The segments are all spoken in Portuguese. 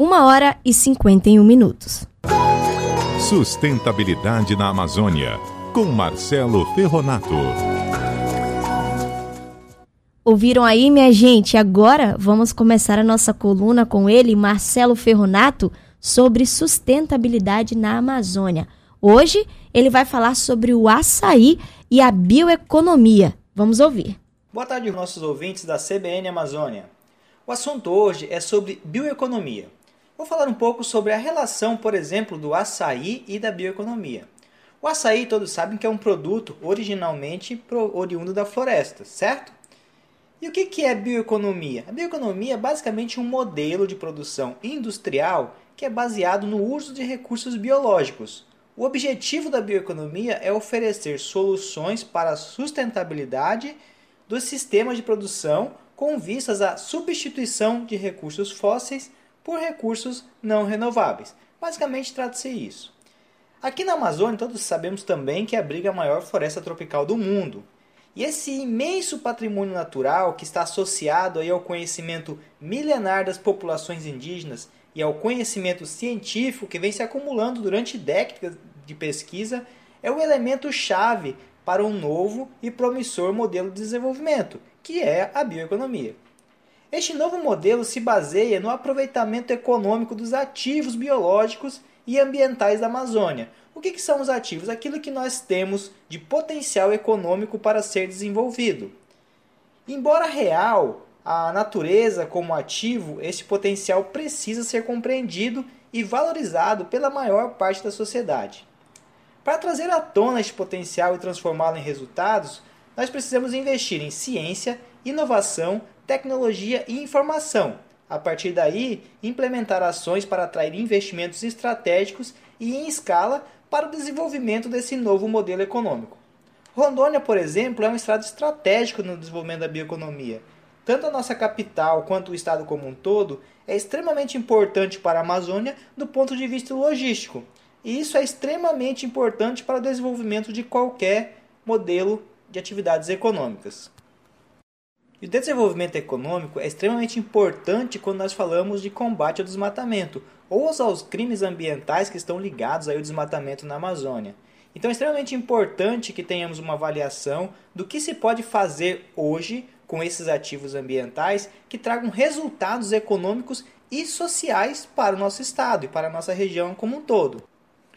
uma hora e 51 minutos. Sustentabilidade na Amazônia, com Marcelo Ferronato. Ouviram aí, minha gente? Agora vamos começar a nossa coluna com ele, Marcelo Ferronato, sobre sustentabilidade na Amazônia. Hoje ele vai falar sobre o açaí e a bioeconomia. Vamos ouvir. Boa tarde, nossos ouvintes da CBN Amazônia. O assunto hoje é sobre bioeconomia. Vou falar um pouco sobre a relação, por exemplo, do açaí e da bioeconomia. O açaí, todos sabem que é um produto originalmente oriundo da floresta, certo? E o que é bioeconomia? A bioeconomia é basicamente um modelo de produção industrial que é baseado no uso de recursos biológicos. O objetivo da bioeconomia é oferecer soluções para a sustentabilidade dos sistemas de produção com vistas à substituição de recursos fósseis por recursos não renováveis. Basicamente trata-se isso. Aqui na Amazônia, todos sabemos também que abriga a maior floresta tropical do mundo. E esse imenso patrimônio natural que está associado aí ao conhecimento milenar das populações indígenas e ao conhecimento científico que vem se acumulando durante décadas de pesquisa é o elemento chave para um novo e promissor modelo de desenvolvimento, que é a bioeconomia. Este novo modelo se baseia no aproveitamento econômico dos ativos biológicos e ambientais da Amazônia, o que, que são os ativos? Aquilo que nós temos de potencial econômico para ser desenvolvido. Embora real, a natureza como ativo, esse potencial precisa ser compreendido e valorizado pela maior parte da sociedade. Para trazer à tona este potencial e transformá-lo em resultados, nós precisamos investir em ciência, inovação, tecnologia e informação. A partir daí, implementar ações para atrair investimentos estratégicos e em escala para o desenvolvimento desse novo modelo econômico. Rondônia, por exemplo, é um estado estratégico no desenvolvimento da bioeconomia. Tanto a nossa capital quanto o estado como um todo é extremamente importante para a Amazônia do ponto de vista logístico. E isso é extremamente importante para o desenvolvimento de qualquer modelo de atividades econômicas. E o desenvolvimento econômico é extremamente importante quando nós falamos de combate ao desmatamento ou aos crimes ambientais que estão ligados ao desmatamento na Amazônia. Então é extremamente importante que tenhamos uma avaliação do que se pode fazer hoje com esses ativos ambientais que tragam resultados econômicos e sociais para o nosso estado e para a nossa região como um todo.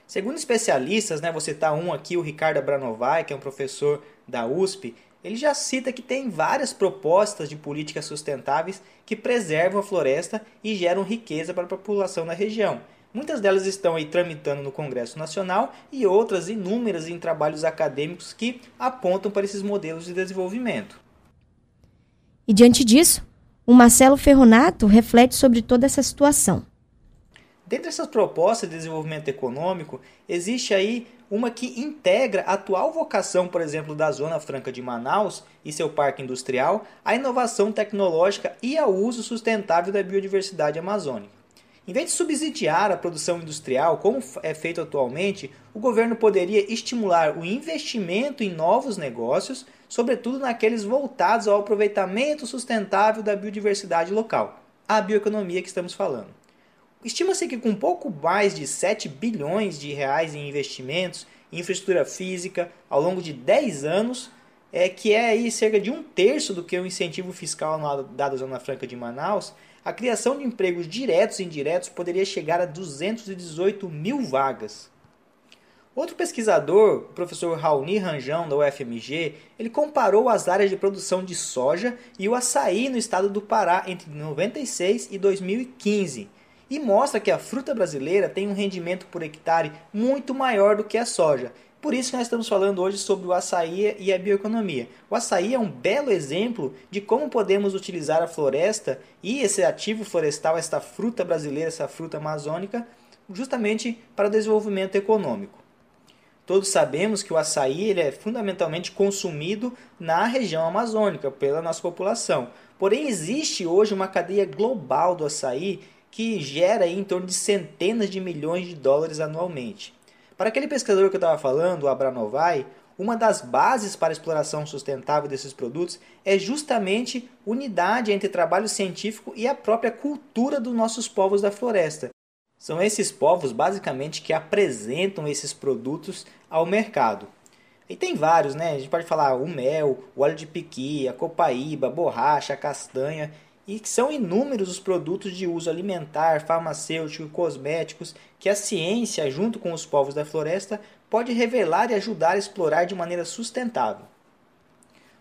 Segundo especialistas, né, vou citar um aqui, o Ricardo Abranovai, que é um professor da USP, ele já cita que tem várias propostas de políticas sustentáveis que preservam a floresta e geram riqueza para a população da região. Muitas delas estão aí tramitando no Congresso Nacional e outras inúmeras em trabalhos acadêmicos que apontam para esses modelos de desenvolvimento. E diante disso, o Marcelo Ferronato reflete sobre toda essa situação. Dentre essas propostas de desenvolvimento econômico, existe aí uma que integra a atual vocação, por exemplo, da Zona Franca de Manaus e seu parque industrial, a inovação tecnológica e ao uso sustentável da biodiversidade amazônica. Em vez de subsidiar a produção industrial, como é feito atualmente, o governo poderia estimular o investimento em novos negócios, sobretudo naqueles voltados ao aproveitamento sustentável da biodiversidade local, a bioeconomia que estamos falando. Estima-se que com pouco mais de 7 bilhões de reais em investimentos em infraestrutura física ao longo de 10 anos, é, que é aí cerca de um terço do que o incentivo fiscal dado à Zona Franca de Manaus, a criação de empregos diretos e indiretos poderia chegar a 218 mil vagas. Outro pesquisador, o professor Raoni Ranjão, da UFMG, ele comparou as áreas de produção de soja e o açaí no estado do Pará entre 96 e 2015 e mostra que a fruta brasileira tem um rendimento por hectare muito maior do que a soja. Por isso que nós estamos falando hoje sobre o açaí e a bioeconomia. O açaí é um belo exemplo de como podemos utilizar a floresta e esse ativo florestal, esta fruta brasileira, essa fruta amazônica, justamente para o desenvolvimento econômico. Todos sabemos que o açaí ele é fundamentalmente consumido na região amazônica pela nossa população. Porém, existe hoje uma cadeia global do açaí que gera em torno de centenas de milhões de dólares anualmente. Para aquele pescador que eu estava falando, o Abranovai, uma das bases para a exploração sustentável desses produtos é justamente unidade entre trabalho científico e a própria cultura dos nossos povos da floresta. São esses povos basicamente que apresentam esses produtos ao mercado. E tem vários, né? A gente pode falar o mel, o óleo de piqui, a copaíba, a borracha, a castanha e são inúmeros os produtos de uso alimentar, farmacêutico, cosméticos que a ciência, junto com os povos da floresta, pode revelar e ajudar a explorar de maneira sustentável.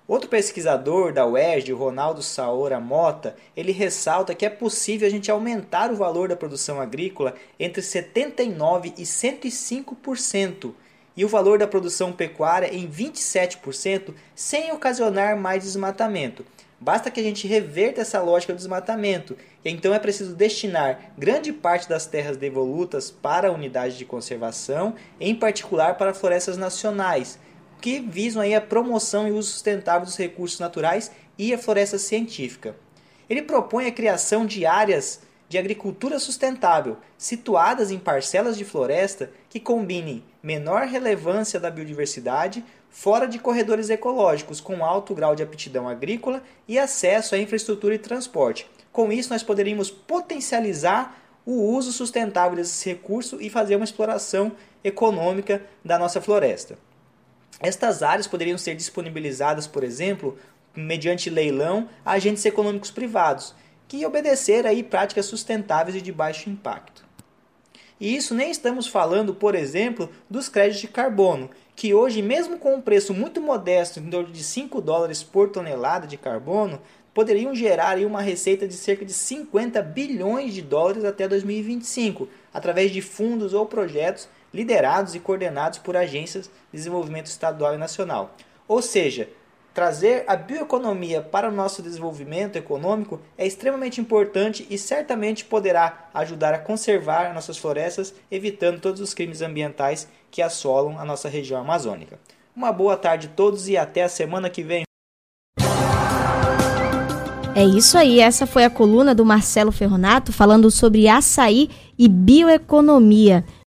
Outro pesquisador da UERJ, Ronaldo Saora Mota, ele ressalta que é possível a gente aumentar o valor da produção agrícola entre 79% e 105%, e o valor da produção pecuária em 27%, sem ocasionar mais desmatamento. Basta que a gente reverta essa lógica do desmatamento. Então é preciso destinar grande parte das terras devolutas para a unidade de conservação, em particular para florestas nacionais, que visam aí a promoção e uso sustentável dos recursos naturais e a floresta científica. Ele propõe a criação de áreas de agricultura sustentável, situadas em parcelas de floresta que combinem menor relevância da biodiversidade, fora de corredores ecológicos, com alto grau de aptidão agrícola e acesso à infraestrutura e transporte. Com isso, nós poderíamos potencializar o uso sustentável desses recursos e fazer uma exploração econômica da nossa floresta. Estas áreas poderiam ser disponibilizadas, por exemplo, mediante leilão a agentes econômicos privados, que obedecer aí práticas sustentáveis e de baixo impacto. E isso nem estamos falando, por exemplo, dos créditos de carbono, que hoje, mesmo com um preço muito modesto, em torno de 5 dólares por tonelada de carbono, poderiam gerar uma receita de cerca de 50 bilhões de dólares até 2025, através de fundos ou projetos liderados e coordenados por agências de desenvolvimento estadual e nacional. Ou seja, Trazer a bioeconomia para o nosso desenvolvimento econômico é extremamente importante e certamente poderá ajudar a conservar nossas florestas, evitando todos os crimes ambientais que assolam a nossa região amazônica. Uma boa tarde a todos e até a semana que vem. É isso aí, essa foi a coluna do Marcelo Ferronato falando sobre açaí e bioeconomia.